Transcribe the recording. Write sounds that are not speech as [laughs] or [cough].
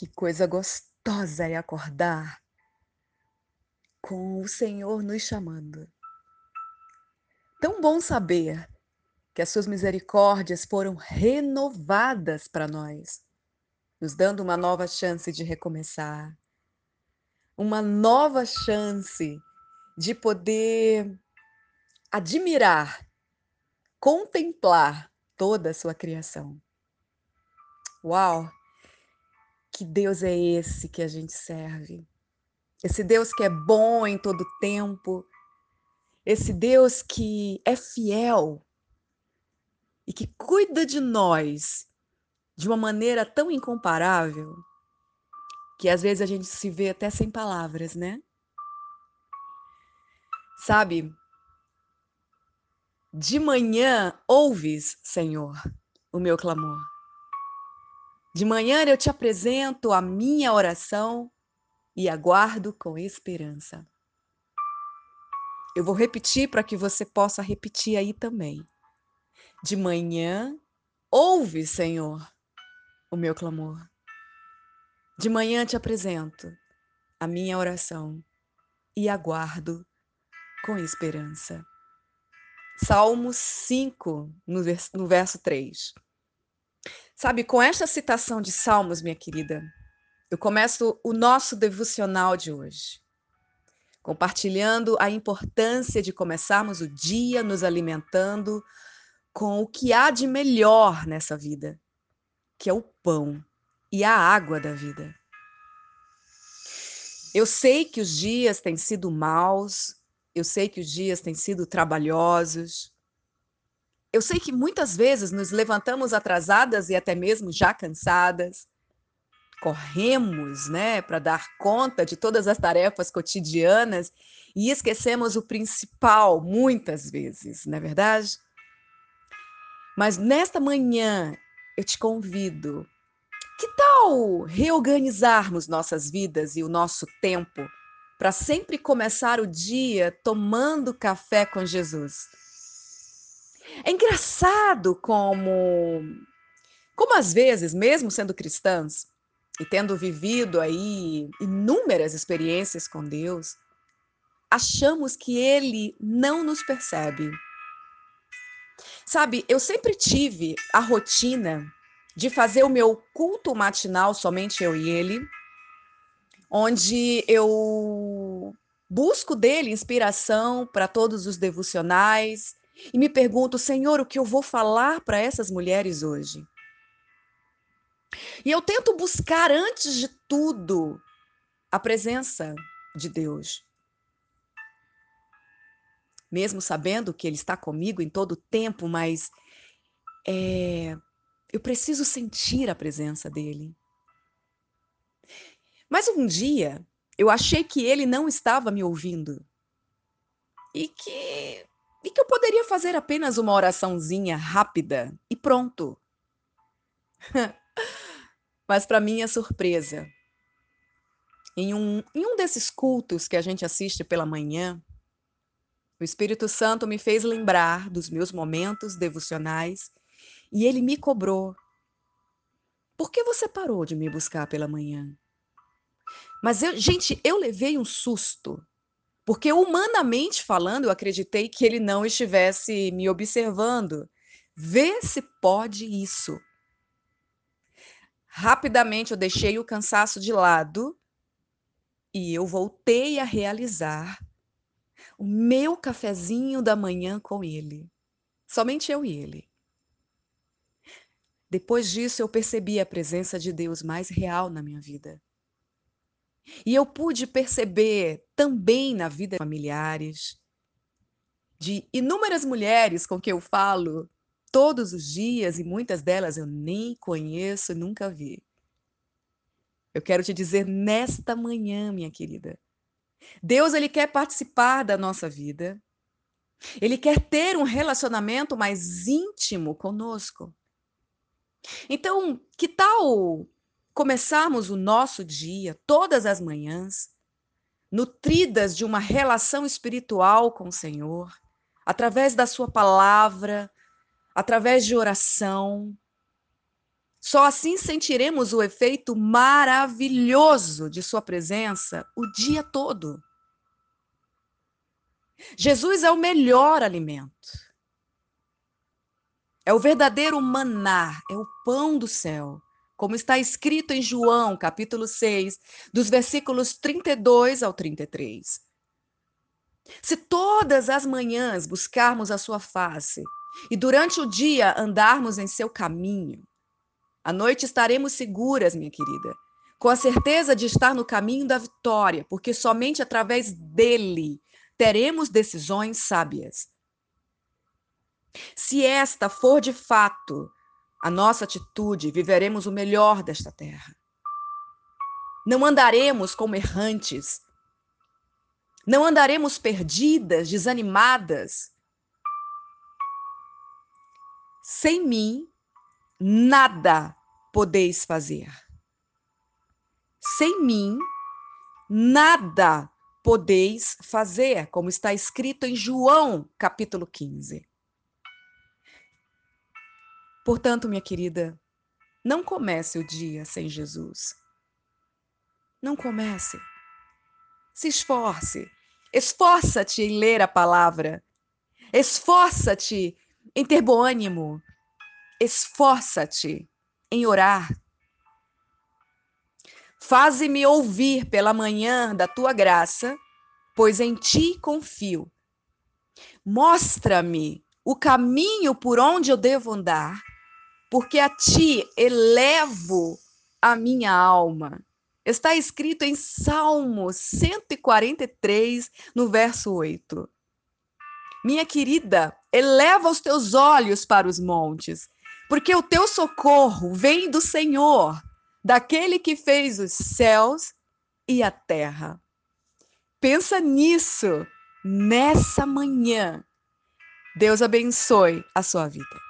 Que coisa gostosa é acordar com o Senhor nos chamando. Tão bom saber que as suas misericórdias foram renovadas para nós, nos dando uma nova chance de recomeçar, uma nova chance de poder admirar, contemplar toda a sua criação. Uau! Que Deus é esse que a gente serve? Esse Deus que é bom em todo tempo, esse Deus que é fiel e que cuida de nós de uma maneira tão incomparável que às vezes a gente se vê até sem palavras, né? Sabe? De manhã ouves, Senhor, o meu clamor. De manhã eu te apresento a minha oração e aguardo com esperança. Eu vou repetir para que você possa repetir aí também. De manhã, ouve, Senhor, o meu clamor. De manhã te apresento a minha oração e aguardo com esperança. Salmo 5, no verso, no verso 3. Sabe, com esta citação de Salmos, minha querida, eu começo o nosso devocional de hoje, compartilhando a importância de começarmos o dia nos alimentando com o que há de melhor nessa vida, que é o pão e a água da vida. Eu sei que os dias têm sido maus, eu sei que os dias têm sido trabalhosos. Eu sei que muitas vezes nos levantamos atrasadas e até mesmo já cansadas corremos, né, para dar conta de todas as tarefas cotidianas e esquecemos o principal muitas vezes, não é verdade? Mas nesta manhã eu te convido, que tal reorganizarmos nossas vidas e o nosso tempo para sempre começar o dia tomando café com Jesus? É engraçado como como às vezes, mesmo sendo cristãs, e tendo vivido aí inúmeras experiências com Deus, achamos que ele não nos percebe. Sabe, eu sempre tive a rotina de fazer o meu culto matinal somente eu e ele, onde eu busco dele inspiração para todos os devocionais e me pergunto, Senhor, o que eu vou falar para essas mulheres hoje? E eu tento buscar, antes de tudo, a presença de Deus. Mesmo sabendo que Ele está comigo em todo o tempo, mas é, eu preciso sentir a presença dEle. Mas um dia, eu achei que Ele não estava me ouvindo. E que, e que eu poderia fazer apenas uma oraçãozinha rápida e pronto. [laughs] Mas, para minha surpresa, em um, em um desses cultos que a gente assiste pela manhã, o Espírito Santo me fez lembrar dos meus momentos devocionais e ele me cobrou. Por que você parou de me buscar pela manhã? Mas, eu, gente, eu levei um susto, porque humanamente falando, eu acreditei que ele não estivesse me observando. Vê se pode isso. Rapidamente eu deixei o cansaço de lado e eu voltei a realizar o meu cafezinho da manhã com ele. Somente eu e ele. Depois disso, eu percebi a presença de Deus mais real na minha vida. E eu pude perceber também na vida familiares de inúmeras mulheres com que eu falo todos os dias e muitas delas eu nem conheço, nunca vi. Eu quero te dizer nesta manhã, minha querida, Deus ele quer participar da nossa vida. Ele quer ter um relacionamento mais íntimo conosco. Então, que tal começarmos o nosso dia todas as manhãs nutridas de uma relação espiritual com o Senhor, através da sua palavra, através de oração, Só assim sentiremos o efeito maravilhoso de Sua presença o dia todo. Jesus é o melhor alimento. É o verdadeiro maná, é o pão do céu, como está escrito em João, capítulo 6, dos versículos 32 ao 33. Se todas as manhãs buscarmos a sua face e durante o dia andarmos em seu caminho, à noite estaremos seguras, minha querida, com a certeza de estar no caminho da vitória, porque somente através dele teremos decisões sábias. Se esta for de fato a nossa atitude, viveremos o melhor desta terra. Não andaremos como errantes, não andaremos perdidas, desanimadas. Sem mim, nada podeis fazer. Sem mim, nada podeis fazer, como está escrito em João, capítulo 15. Portanto, minha querida, não comece o dia sem Jesus. Não comece. Se esforce. Esforça-te em ler a palavra. Esforça-te em ter bom ânimo. Esforça-te em orar. Faze-me ouvir pela manhã da tua graça, pois em ti confio. Mostra-me o caminho por onde eu devo andar, porque a ti elevo a minha alma. Está escrito em Salmo 143, no verso 8. Minha querida, eleva os teus olhos para os montes, porque o teu socorro vem do Senhor, daquele que fez os céus e a terra. Pensa nisso nessa manhã. Deus abençoe a sua vida.